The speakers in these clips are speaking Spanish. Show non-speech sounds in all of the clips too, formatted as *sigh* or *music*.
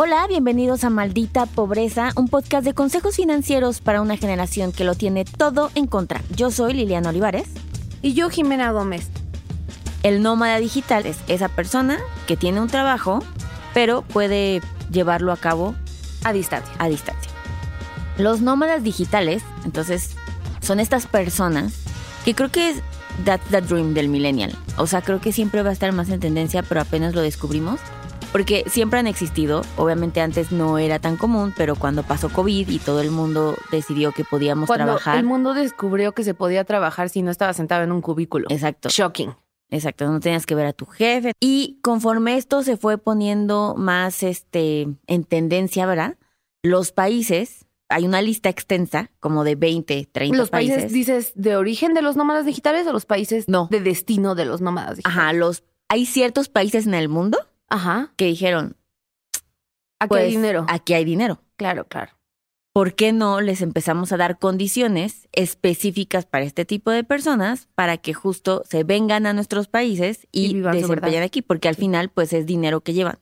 Hola, bienvenidos a Maldita Pobreza, un podcast de consejos financieros para una generación que lo tiene todo en contra. Yo soy Liliana Olivares. Y yo, Jimena Gómez. El nómada digital es esa persona que tiene un trabajo, pero puede llevarlo a cabo A distancia. a distancia. Los nómadas digitales, entonces, son estas personas que creo que es that's the dream del millennial. O sea, creo que siempre va a estar más en tendencia, pero apenas lo descubrimos. Porque siempre han existido, obviamente antes no era tan común, pero cuando pasó COVID y todo el mundo decidió que podíamos Cuando trabajar. el mundo descubrió que se podía trabajar si no estaba sentado en un cubículo. Exacto. Shocking. Exacto, no tenías que ver a tu jefe. Y conforme esto se fue poniendo más este, en tendencia, ¿verdad? Los países, hay una lista extensa, como de 20, 30 ¿Los países, países. dices, de origen de los nómadas digitales o los países No. de destino de los nómadas digitales? Ajá, los, hay ciertos países en el mundo Ajá. que dijeron, Aquí pues, hay dinero. aquí hay dinero. Claro, claro. ¿Por qué no les empezamos a dar condiciones específicas para este tipo de personas para que justo se vengan a nuestros países Y y, desempeñen aquí? Porque al final, pues es dinero que llevan.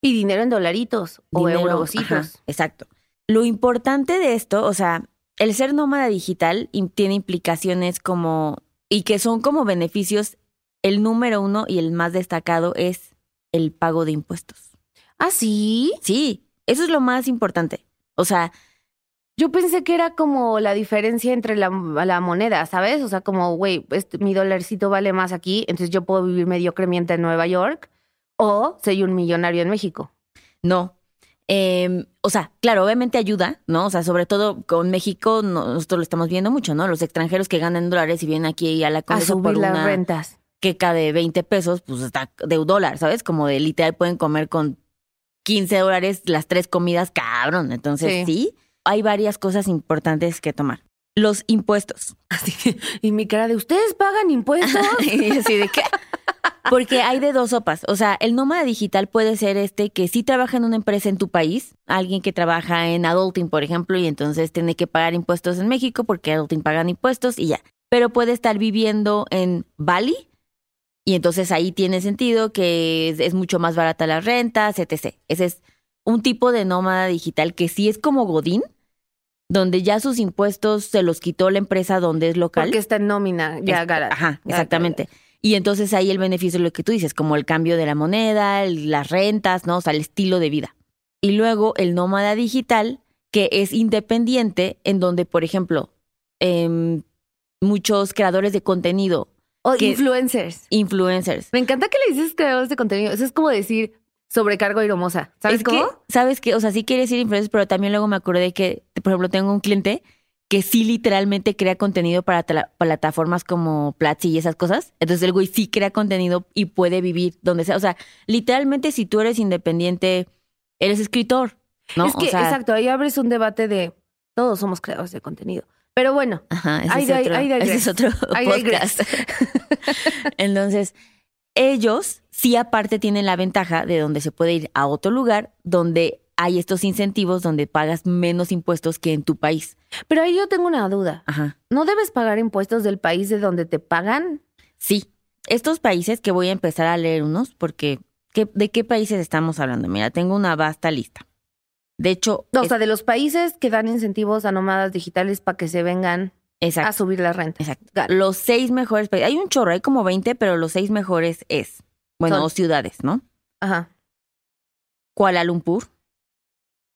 Y dinero en dolaritos o dinero, eurositos. ajá, exacto. Lo importante de esto, o sea, el ser nómada digital tiene implicaciones como, y que son como beneficios, el número uno y el más destacado es el pago de impuestos. ¿Ah, sí? Sí, eso es lo más importante. O sea, Yo pensé que era como la diferencia entre la, la moneda, ¿sabes? O sea, como, güey, este- mi dolarcito vale más aquí, entonces yo puedo vivir mediocremente en Nueva York o soy un millonario en México. no. Eh, o sea, claro, obviamente ayuda, ¿no? O sea, sobre todo con México, no- nosotros lo estamos viendo mucho, ¿no? Los extranjeros que ganan dólares y vienen aquí a la A Condesa por subir las una- rentas. Queca de 20 pesos, pues está de un dólar, ¿sabes? Como de literal pueden comer con 15 dólares las tres comidas, cabrón. Entonces, Sí. sí, hay varias cosas importantes que tomar. Los impuestos. *laughs* Así que, y mi cara de, ¿ustedes pagan impuestos? *laughs* y así de qué. Porque hay de dos sopas. O sea, el nómada digital puede ser este que sí trabaja en una empresa en tu país, alguien que trabaja en Adulting, por ejemplo, y entonces tiene que pagar impuestos en México porque Adulting pagan impuestos y ya. Pero puede estar viviendo en Bali y entonces ahí tiene sentido que es, es mucho más barata las rentas, etc. Ese es un tipo de nómada digital que sí es como Godín, donde ya sus impuestos se los quitó la empresa donde es local. Porque está en nómina, ya Es- Ajá, exactamente. Y entonces ahí el beneficio es lo que tú dices, como el cambio de la moneda, el- las rentas, ¿no? O sea, el estilo de vida. Y luego el nómada digital, que es independiente, en donde, por ejemplo, em, muchos creadores de contenido, O que- influencers. influencers. Me encanta que le dices creadores de contenido. Eso es como decir sobrecargo y hermosa. ¿Sabes es cómo? que, ¿sabes qué? O sea, sí quiere decir influencers, pero también luego me acordé que, por ejemplo, tengo un cliente que sí literalmente crea contenido para plataformas como Platzi y esas cosas. Entonces el güey sí crea contenido y puede vivir donde sea. O sea, literalmente si tú eres independiente, eres escritor, ¿no? Es que, o sea, exacto, ahí abres un debate de todos somos creadores de contenido. Pero bueno, Ajá, ese, Ahí es otro, ese es otro *laughs* podcast. *laughs* Entonces, ellos sí aparte tienen la ventaja de donde se puede ir a otro lugar donde hay estos incentivos donde pagas menos impuestos que en tu país. pero ahí yo tengo una duda. Ajá. ¿No debes pagar impuestos del país de donde te pagan? Sí. Estos países que voy a empezar a leer unos porque ¿qué- ¿de qué países estamos hablando? Mira, tengo una vasta lista. De hecho, O es- sea, de los países que dan incentivos a nómadas digitales para que se vengan exacto. a subir la renta. Exacto. Los seis mejores países, hay un chorro, hay como 20, pero los seis mejores es, bueno, Son. o ciudades, ¿no? Ajá. Kuala Lumpur,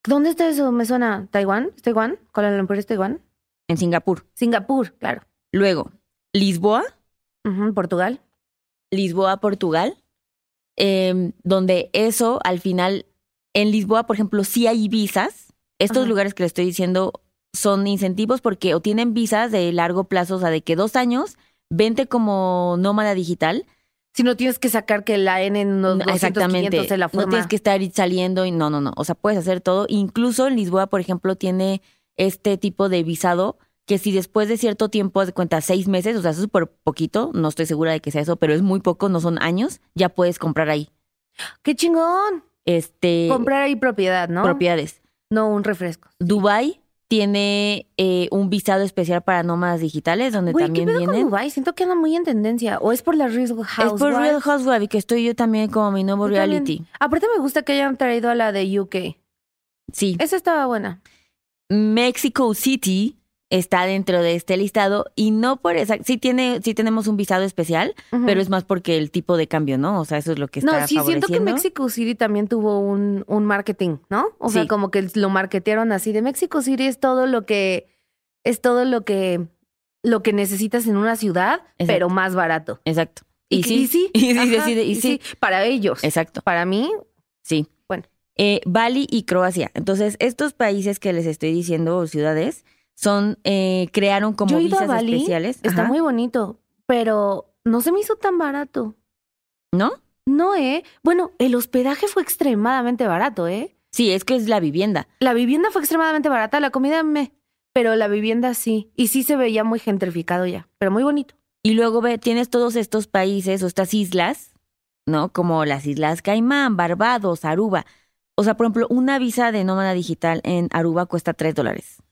¿Dónde está eso? Me suena. ¿Taiwán? ¿Es Taiwán? ¿Kuala Lumpur es Taiwán? en Singapur. Singapur, claro. Luego, Lisboa, Portugal. Lisboa, Portugal, em, donde eso al final, en Lisboa, por ejemplo, sí hay visas. Estos Ajá. lugares que le estoy diciendo son incentivos porque o tienen visas de largo plazo, o sea, de que dos años, vente como nómada digital. Si no tienes que sacar que la N No, 200, Exactamente. 500 de la forma. No tienes que estar saliendo y no, no, no. O sea, puedes hacer todo. Incluso en Lisboa, por ejemplo, tiene este tipo de visado que si después de cierto tiempo, de cuenta, seis meses, o sea, es súper poquito, no estoy segura de que sea eso, pero es muy poco, no son años, ya puedes comprar ahí. ¡Qué chingón! Este, Comprar ahí propiedad, ¿no? propiedades. No un refresco. Dubai, tiene eh, un visado especial para nómadas digitales, donde Güey, ¿qué también con vienen. Dubai? Siento que anda muy en tendencia. O es por la Real House. Es por Real Housewife y que estoy yo también como mi nuevo reality. Aparte me gusta que hayan traído a la de UK. Sí. Esa estaba buena. Mexico City está dentro de este listado y no por esa, sí tiene, sí tenemos un visado especial, pero es más porque el tipo de cambio, ¿no? O sea, eso es lo que está No, sí, siento que. Mexico City también tuvo un, un marketing, ¿no? O sea, como que lo marketearon así de Mexico City es todo lo que es todo lo que lo que necesitas en una ciudad, Exacto. pero más barato. Exacto. Y, sí, y sí, *laughs* y sí, ajá, sí, y sí. para ellos. Exacto. Para mí, Sí. Bueno. Eh, Bali y Croacia. Entonces, estos países que les estoy diciendo, o ciudades, son, eh, crearon como yo visas Bali, especiales. está Ajá. muy bonito, pero no se me hizo tan barato. ¿No? No, ¿eh? Bueno, el hospedaje fue extremadamente barato, ¿eh? Sí, es que es la vivienda. La vivienda fue extremadamente barata, la comida me... Pero la vivienda sí. Y sí se veía muy gentrificado ya, pero muy bonito. Y luego ve, tienes todos estos países o estas islas, ¿no? Como las Islas Caimán, Barbados, Aruba. O sea, por ejemplo, una visa de nómada digital en Aruba cuesta tres dólares.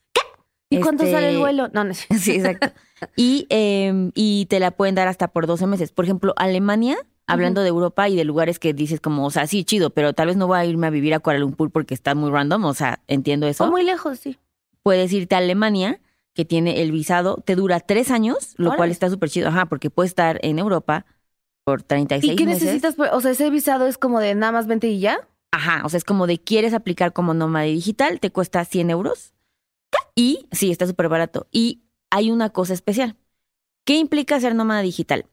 ¿Y cuánto Este- sale el vuelo? No, no. *laughs* Sí, exacto. *laughs* y, eh, y te la pueden dar hasta por 12 meses. Por ejemplo, Alemania, hablando de Europa y de lugares que dices como, o sea, sí, chido, pero tal vez no voy a irme a vivir a Kuala Lumpur porque está muy random, o sea, entiendo eso. O muy lejos, sí. Puedes irte a Alemania, que tiene el visado, te dura tres años, lo Órale. cual está súper chido, ajá, porque puedes estar en Europa por 36 ¿Y qué meses. necesitas? por- O sea, ese visado es como de nada más vente y ya. Ajá, o sea, es como de quieres aplicar como nómada digital, te cuesta 100 euros. Y sí, está súper barato. Y hay una cosa especial. ¿Qué implica ser nómada digital?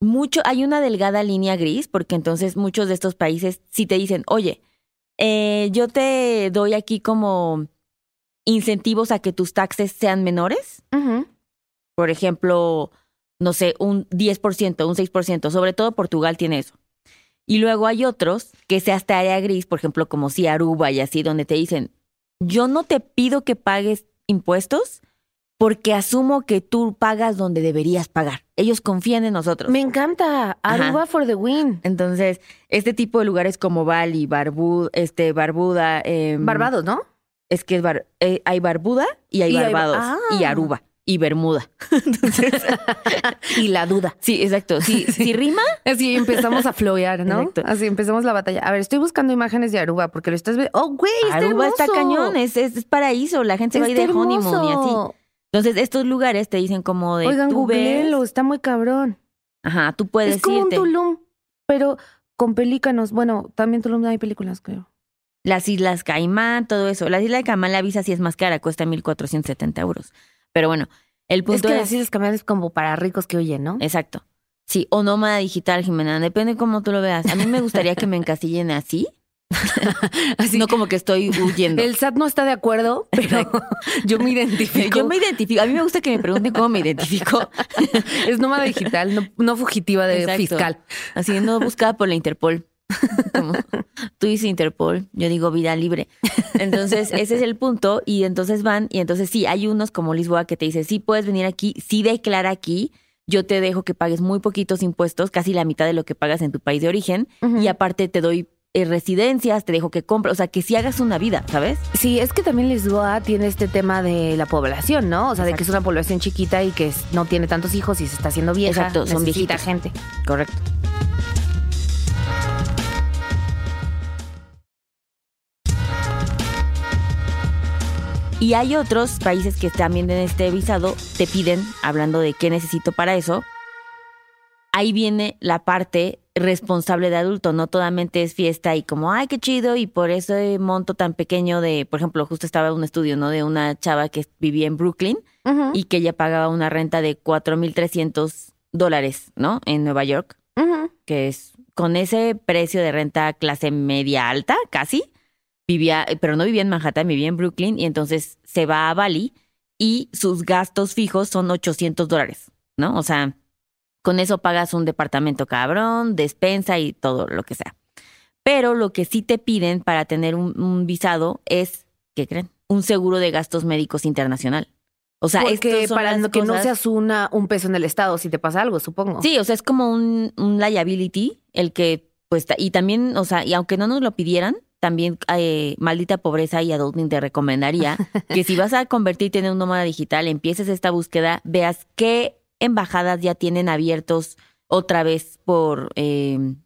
Mucho, hay una delgada línea gris, porque entonces muchos de estos países sí te dicen, oye, eh, yo te doy aquí como incentivos a que tus taxes sean menores. Por ejemplo, no sé, un 10%, un 6%, sobre todo Portugal tiene eso. Y luego hay otros que sea hasta área gris, por ejemplo, como si Aruba y así, donde te dicen, yo no te pido que pagues impuestos porque asumo que tú pagas donde deberías pagar. Ellos confían en nosotros. Me encanta. Ajá. Aruba for the win. Entonces, este tipo de lugares como Bali, Barbu, este, Barbuda, em, Barbados, ¿no? es que es bar- eh, hay Barbuda y hay Y hay- Barbados ah. y Aruba y Bermuda. *laughs* Entonces, *laughs* y la duda. sí, exacto. *laughs* Sí, si rima, Así empezamos a florear, ¿no? Exacto. Así empezamos la batalla. A ver, estoy buscando imágenes de Aruba porque lo estás viendo. ¡Oh, güey! Está Aruba está cañón, es, es, es paraíso, la gente se va a ir de honeymoon y así. Entonces, estos lugares te dicen como de Oigan, tú ves- está muy cabrón. Ajá, tú puedes es como irte. un Tulum, pero con pelícanos. Bueno, también Tulum hay películas, creo. Las Islas Caimán, todo eso. La isla de Caimán, la visa sí es más cara, cuesta 1.470 euros. Pero bueno, el Es punto que es... las Islas Caimán es como para ricos que oyen, ¿no? Exacto. Sí, o nómada digital, Jimena, depende cómo tú lo veas. A mí me gustaría que me encasillen así, *laughs* Así. no como que estoy huyendo. El SAT no está de acuerdo, pero *laughs* yo me identifico. Yo me identifico, a mí me gusta que me pregunten cómo me identifico. *laughs* Es nómada digital, no, no fugitiva de Exacto. fiscal. Así no buscada por la Interpol. *laughs* Como, tú dices Interpol, yo digo vida libre. Entonces, *laughs* ese es el punto. Y entonces van, y entonces sí, hay unos como Lisboa que te dice, sí puedes venir aquí, sí declara aquí, yo te dejo que pagues muy poquitos impuestos, casi la mitad de lo que pagas en tu país de origen, y aparte te doy eh, residencias, te dejo que compres, o sea, que sí hagas una vida, ¿sabes? Sí, es que también Lisboa tiene este tema de la población, ¿no? O sea, de que es una población chiquita y que no tiene tantos hijos y se está haciendo vieja. Exacto, son viejitos. gente. Correcto. Y hay otros países que también en este visado te piden, hablando de qué necesito para eso, ahí viene la parte responsable de adulto, no totalmente es fiesta y como, ay, qué chido, y por ese monto tan pequeño de, por ejemplo, justo estaba un estudio, ¿no? De una chava que vivía en Brooklyn y que ella pagaba una renta de 4.300 dólares, ¿no? En Nueva York, que es con ese precio de renta clase media alta, casi, vivía, pero no vivía en Manhattan, vivía en Brooklyn y entonces se va a Bali y sus gastos fijos son 800 dólares, ¿no? O sea, con eso pagas un departamento cabrón, despensa y todo lo que sea. Pero lo que sí te piden para tener un, un visado es, ¿qué creen? Un seguro de gastos médicos internacional. O sea, Porque para las que no seas una, un peso en el Estado si te pasa algo, supongo. Sí, o sea, es como un, un liability, el que, pues, y también, o sea, y aunque no nos lo pidieran, también eh, Maldita Pobreza y Adulting te recomendaría *laughs* que si vas a convertirte en un nómada digital, empieces esta búsqueda, veas qué embajadas ya tienen abiertos otra vez por, eh,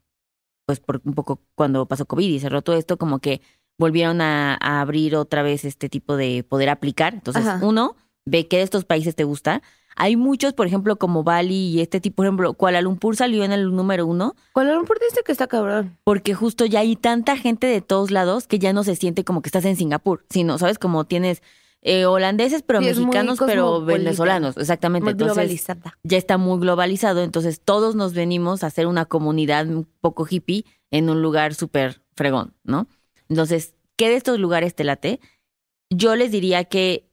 pues por un poco cuando pasó COVID y cerró todo esto, como que volvieron a, a abrir otra vez este tipo de poder aplicar. Entonces, Ajá. uno, ve qué de estos países te gusta. Hay muchos, por ejemplo, como Bali y este tipo, por ejemplo, Kuala Lumpur salió en el número uno Kuala Lumpur dice que está cabrón. porque justo ya hay tanta gente de todos lados que ya no se siente como que estás en Singapur, sino, ¿sabes? Como tienes eh, holandeses, pero Sí, mexicanos, pero venezolanos, exactamente. Muy Entonces, globalizada. ya está muy globalizado, entonces todos nos venimos a hacer una comunidad un poco hippie en un lugar súper fregón, ¿no? Entonces, ¿qué de estos lugares te late? Yo les diría que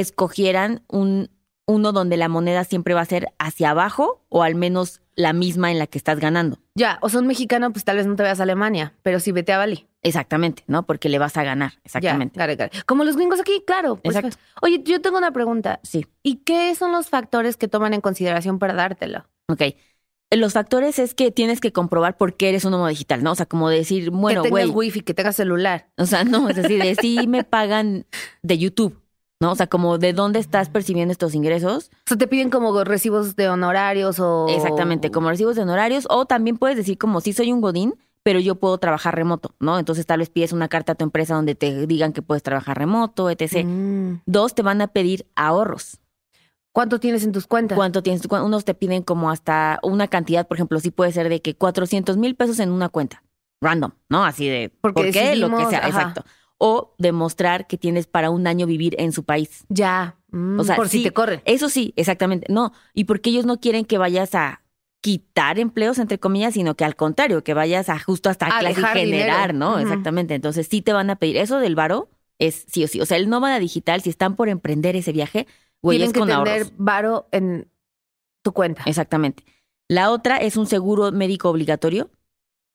escogieran un, uno donde la moneda siempre va a ser hacia abajo o al menos la misma en la que estás ganando. Ya, o son mexicano, pues tal vez no te vayas a Alemania, pero sí vete a Bali. Exactamente, ¿no? Porque le vas a ganar, exactamente. Ya, got it. Como los gringos aquí, claro. pues, Exacto. Oye, yo tengo una pregunta. Sí, ¿Y qué son los factores que toman en consideración para dártelo? ok. Los factores es que tienes que comprobar por qué eres un nómada digital, ¿no? O sea, como decir, bueno, que tengas güey, wifi, que tengas celular. O sea, no, es decir, de sí me pagan de YouTube, ¿no? O sea, como de dónde estás percibiendo estos ingresos. O sea, te piden como recibos de honorarios o... Exactamente, como recibos de honorarios. O también puedes decir como si soy un godín, pero yo puedo trabajar remoto, ¿no? Entonces tal vez pides una carta a tu empresa donde te digan que puedes trabajar remoto, etc. Mm. Dos, te van a pedir ahorros. ¿Cuánto tienes en tus cuentas? ¿Cuánto tienes? Unos te piden como hasta una cantidad, por ejemplo, sí puede ser de que 400 mil pesos en una cuenta. Random, ¿no? Así de, Porque ¿por qué? Lo que decidimos, sea, ajá. exacto. O demostrar que tienes para un año vivir en su país. Ya. Mm, O sea, por si te corren. Eso sí, exactamente. No, y porque ellos no quieren que vayas a quitar empleos, entre comillas, sino que al contrario, que vayas a justo hasta A clase generar, dinero. ¿no? Exactamente. Entonces sí te van a pedir. Eso del varo es sí o sí. O sea, el nómada digital, si están por emprender ese viaje, güey, Tienen es que con tener ahorros. varo en tu cuenta. Exactamente. La otra es un seguro médico obligatorio.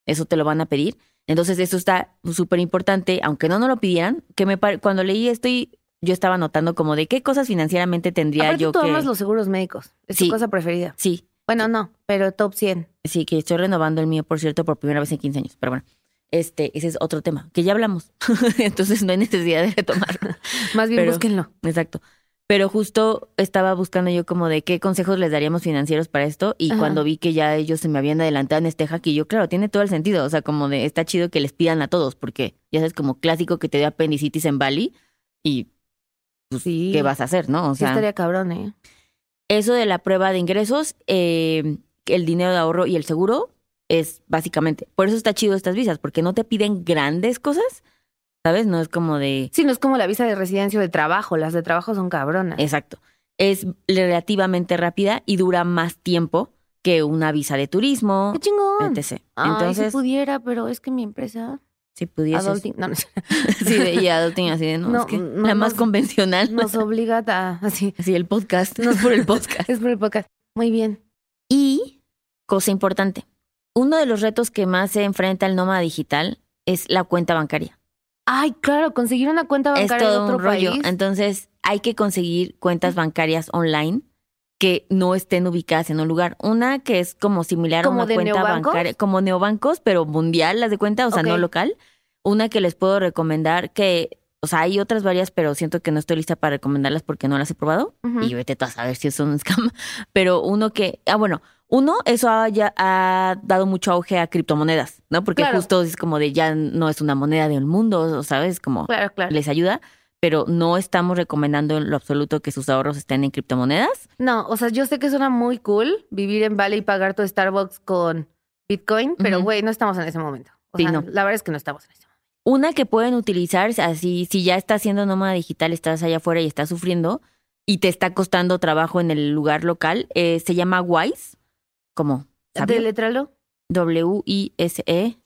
Eso te lo van a pedir. Entonces, eso está súper importante, aunque no nos lo pidieran, que me cuando leí esto y yo estaba notando como de qué cosas financieramente tendría Aparte, yo tú que... amas los seguros médicos. Es Sí. tu cosa preferida. Sí, Bueno, no, pero top 100. Sí, que estoy renovando el mío, por cierto, por primera vez en 15 años. Pero bueno, este, ese es otro tema, que ya hablamos. *laughs* Entonces no hay necesidad de retomarlo. *laughs* Más bien Pero- búsquenlo. Exacto. Pero justo estaba buscando yo como de qué consejos les daríamos financieros para esto. Y Ajá. cuando vi que ya ellos se me habían adelantado en este hack, y yo, claro, tiene todo el sentido. O sea, como de, está chido que les pidan a todos, porque ya sabes, como clásico que te dio apendicitis en Bali y pues, Sí. ¿qué vas a hacer, no? O Sí sea, estaría cabrón, ¿eh? eso de la prueba de ingresos, eh, el dinero de ahorro y el seguro es básicamente. Por eso está chido estas visas, porque no te piden grandes cosas, ¿sabes? No es como de. Sí, no es como la visa de residencia o de trabajo. Las de trabajo son cabronas. Exacto. Es relativamente rápida y dura más tiempo que una visa de turismo, ¡Qué chingón! etc. Ay, Entonces, si pudiera, pero es que mi empresa... si pudieses. Adulting, no, no, *laughs* Sí, de, y adulting así de, no, No, es que no, la más nos- convencional. nos obliga a... Así, Así, el podcast. No *laughs* es por el podcast. es por el podcast. Muy bien. Y, cosa importante, uno de los retos que más se enfrenta el nómada digital es la cuenta bancaria. Ay, claro, conseguir una cuenta Es bancaria de todo otro un rollo. país. Entonces, hay que conseguir cuentas bancarias online que no estén ubicadas en un lugar. Una que es como similar ¿Como a una de cuenta neobancos? bancaria, como neobancos, pero mundial, las de cuenta, o sea, no local. Una que les puedo recomendar que, o sea, hay otras varias, pero siento que no estoy lista para recomendarlas porque no las he probado. Ujú. Y vete a saber si es un scam. *laughs* Pero uno que, ah, bueno, uno, eso ha, ya, ha dado mucho auge a criptomonedas, ¿no? Porque Claro. justo es como de ya no es una moneda del mundo, ¿sabes? Como Claro, claro. les ayuda, pero no estamos recomendando en lo absoluto que sus ahorros estén en criptomonedas. No, o sea, yo sé que suena muy cool vivir en Bali y pagar tu Starbucks con Bitcoin, pero güey, no estamos en ese momento. O Sí, sea, no. la verdad es que no estamos en ese momento. Una que pueden utilizar, así, si ya estás siendo nómada digital, estás allá afuera y estás sufriendo y te está costando trabajo en el lugar local, eh, se llama Wise, sabio, Delétralo, W-I-S-E,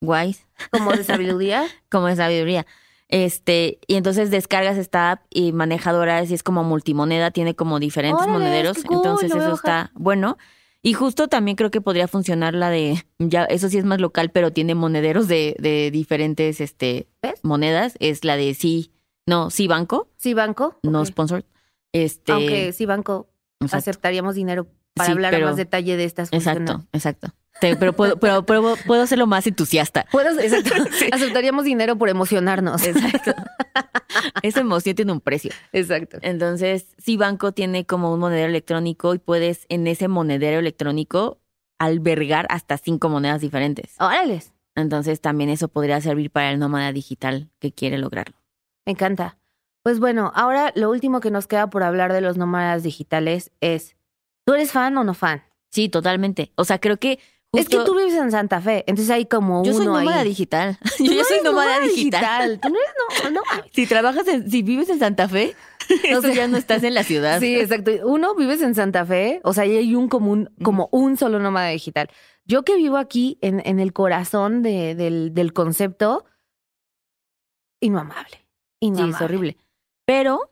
Wise, como de *laughs* sabiduría. como de sabiduría. Este, y entonces descargas esta app y manejadoras y es como multimoneda, tiene como diferentes Órale, monederos, cool, entonces eso está bueno. Y justo también creo que podría funcionar la de, ya, eso sí es más local, pero tiene monederos de, de diferentes este, ¿Ves? monedas. Es la de sí, no, sí banco, Sí, banco. no ok. sponsor. Este, Aunque sí, banco, exacto, aceptaríamos dinero para Sí, hablar pero- más detalle de estas exacto, funciones. exacto. Te- pero, puedo, pero, pero puedo hacerlo más entusiasta. Puedo, *laughs* exacto. Aceptaríamos dinero por emocionarnos. Exacto. Esa emoción tiene un precio. Exacto. Entonces, sí, Banco tiene como un monedero electrónico y puedes en ese monedero electrónico albergar hasta cinco monedas diferentes. Órales. Entonces, también eso podría servir para el nómada digital que quiere lograrlo. Me encanta. Pues bueno, ahora lo último que nos queda por hablar de los nómadas digitales es, ¿tú eres fan o no fan? Sí, totalmente. O sea, creo que Es que tú vives en Santa Fe, entonces hay como yo soy nómada ahí. digital. *laughs* Yo, no soy nómada digital. Tú no eres no, no mames. Si trabajas en, si vives en Santa Fe, *laughs* eso sé. ya no estás en la ciudad. Sí, exacto. Uno vives en Santa Fe, o sea, hay un común, como un solo nómada digital. Yo que vivo aquí en, en el corazón de- del, del concepto, inmamable. Sí, Inmamable. es horrible. Pero,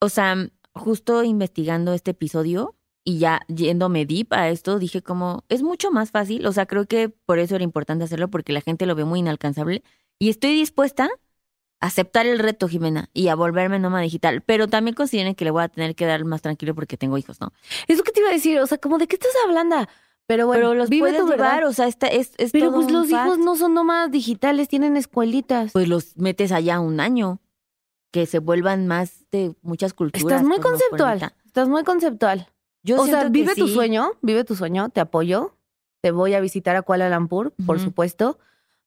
o sea, justo investigando este episodio y ya yéndome deep a esto, dije como, es mucho más fácil. O sea, creo que por eso era importante hacerlo, porque la gente lo ve muy inalcanzable. Y estoy dispuesta a aceptar el reto, Jimena, y a volverme nómada digital. Pero también consideren que le voy a tener que dar más tranquilo porque tengo hijos, ¿no? Es lo que te iba a decir, o sea, como de qué estás hablando. Pero bueno, Pero los vive tu llevar, o sea, esta, es, es Pero todo pues un los fact. hijos no son nómadas digitales, tienen escuelitas. Pues los metes allá un año, que se vuelvan más de muchas culturas. Estás muy conceptual. Estás muy conceptual. Yo o sea, vive tu sí. sueño, vive tu sueño, te apoyo. Te voy a visitar a Kuala Lumpur, por supuesto.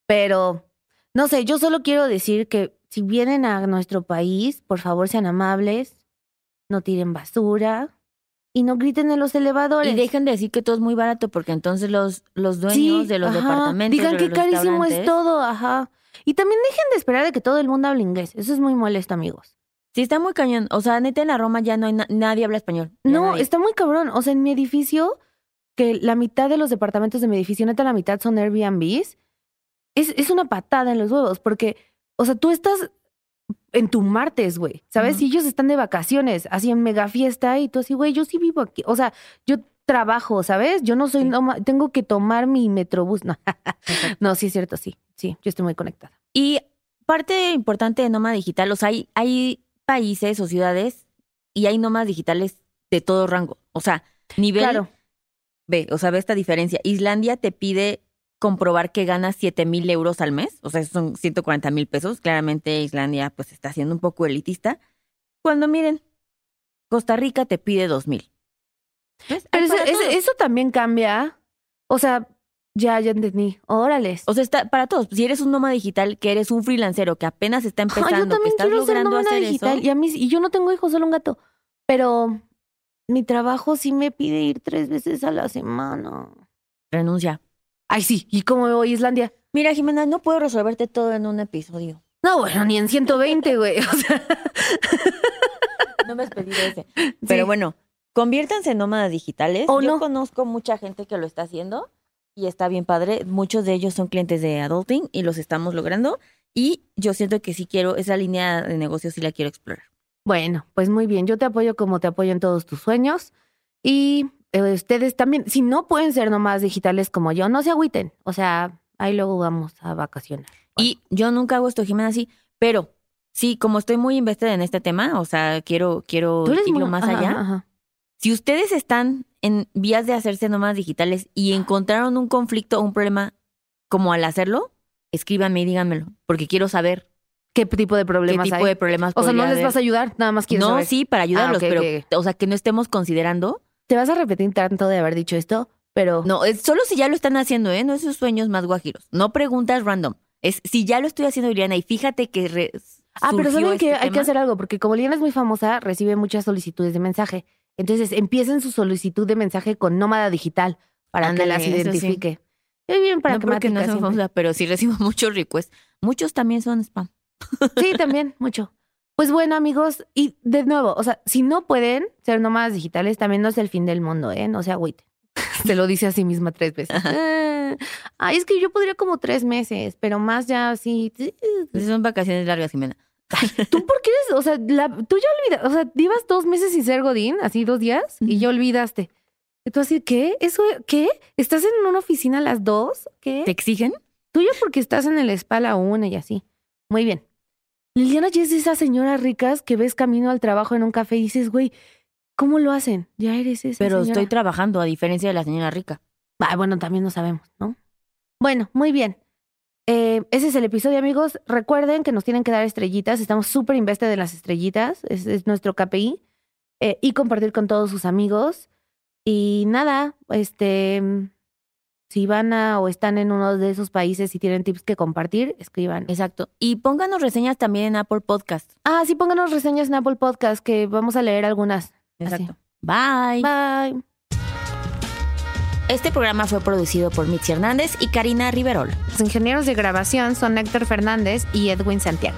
Pero, no sé, yo solo quiero decir que si vienen a nuestro país, por favor sean amables, no tiren basura y no griten en los elevadores. Y dejen de decir que todo es muy barato, porque entonces los, los dueños Sí, de los ajá. departamentos. Digan que carísimo es todo, ajá. Y también dejen de esperar de que todo el mundo hable inglés. Eso es muy molesto, amigos. Sí, está muy cañón. O sea, neta, en la Roma ya no hay na- nadie habla español. No, nadie. está muy cabrón. O sea, en mi edificio, que la mitad de los departamentos de mi edificio, neta, la mitad son Airbnbs, es, es una patada en los huevos, porque, o sea, tú estás en tu martes, güey, ¿sabes? Y ellos están de vacaciones, así en mega fiesta, y tú así, güey, yo sí vivo aquí. O sea, yo trabajo, ¿sabes? Yo no soy, Sí. noma- tengo que tomar mi metrobús. No, *laughs* no, sí es cierto, sí, sí, yo estoy muy conectada. Y parte importante de nómada digital, o sea, hay, hay países o ciudades y hay nómadas digitales de todo rango. O sea, nivel Claro. B, o sea, ve esta diferencia. Islandia te pide comprobar que ganas 7 mil euros al mes, o sea, son 140 mil pesos. Claramente Islandia pues está siendo un poco elitista. Cuando miren, Costa Rica te pide 2 mil. Pero eso, también cambia. O sea, ya, ya entendí. Órales. O sea, está para todos. Si eres un nómada digital, que eres un freelancero que apenas está empezando, yo que también estás quiero ser logrando nómada hacer digital. eso, Y a mí, y yo no tengo hijos, solo un gato. Pero mi trabajo sí me pide ir tres veces a la semana. renuncia. Ay, sí. ¿Y cómo me voy a Islandia? Mira, Jimena, no puedo resolverte todo en un episodio. No, bueno, ni en 120, güey. O sea, No me has pedido ese. Pero bueno, conviértanse en nómadas digitales. O Yo no. conozco mucha gente que lo está haciendo y está bien padre. Muchos de ellos son clientes de Adulting y los estamos logrando. Y yo siento que sí quiero, esa línea de negocio sí la quiero explorar. Bueno, pues muy bien. Yo te apoyo como te apoyo en todos tus sueños. Y eh, ustedes también, si no pueden ser nomás digitales como yo, no se agüiten. O sea, ahí luego vamos a vacacionar. Y yo nunca hago esto, Jimena, así, pero sí, como estoy muy invested en este tema, o sea, quiero, quiero irlo más ajá, allá. ajá. Si ustedes están en vías de hacerse nómadas digitales y encontraron un conflicto o un problema como al hacerlo, escríbanme y díganmelo, porque quiero saber ¿Qué tipo de qué problemas tipo hay? de problemas o sea, no les haber. vas a ayudar, nada más quieres No, saber. sí, para ayudarlos, ok, pero, o sea, que no estemos considerando. Te vas a repetir tanto de haber dicho esto, pero No, es solo si ya lo están haciendo, ¿eh? No esos sueños más guajiros. No preguntas random. Es si ya lo estoy haciendo, Liliana, y fíjate que. re- Ah, pero saben que este hay que hacer algo, porque como Liana es muy famosa, recibe muchas solicitudes de mensaje. Entonces, empiecen su solicitud de mensaje con nómada digital para Ándale, que las sí. identifique. Muy bien, no porque no siempre. famosa, pero sí recibo *laughs* muchos requests. Muchos también son spam. Sí, también, mucho. Pues bueno, amigos, y de nuevo, o sea, si no pueden ser nómadas digitales, también no es el fin del mundo, ¿eh? No se agüite. *laughs* Se lo dice a sí misma tres veces. Ah, Ay, es que yo podría como tres meses, pero más ya así. Esas son vacaciones largas, Jimena. ¿Tú por qué eres? O sea, la- tú ya olvidas, o sea, llevas dos meses sin ser Godín, así dos días, y ya olvidaste. Y tú así, ¿qué? ¿Eso qué? ¿Estás en una oficina a las dos? ¿Qué? ¿Te exigen? Tuyo porque estás en el spa a la una y así. Muy bien. Liliana ya es de esas señoras ricas que ves camino al trabajo en un café y dices, güey, ¿cómo lo hacen? Ya eres esa Pero señora. estoy trabajando, a diferencia de la señora rica. Ah, bueno, también no sabemos, ¿no? Bueno, muy bien. Eh, ese es el episodio, amigos. Recuerden que nos tienen que dar estrellitas. Estamos súper invested de las estrellitas. Es, es nuestro KPI. Eh, y compartir con todos sus amigos. Y nada, este, si van a o están en uno de esos países y tienen tips que compartir, escriban. Exacto. Y pónganos reseñas también en Apple Podcast. Ah, sí, pónganos reseñas en Apple Podcast, que vamos a leer algunas. Exacto. Bye. Bye. Este programa fue producido por Mitzi Hernández y Karina Riverol. Los ingenieros de grabación son Héctor Fernández y Edwin Santiago.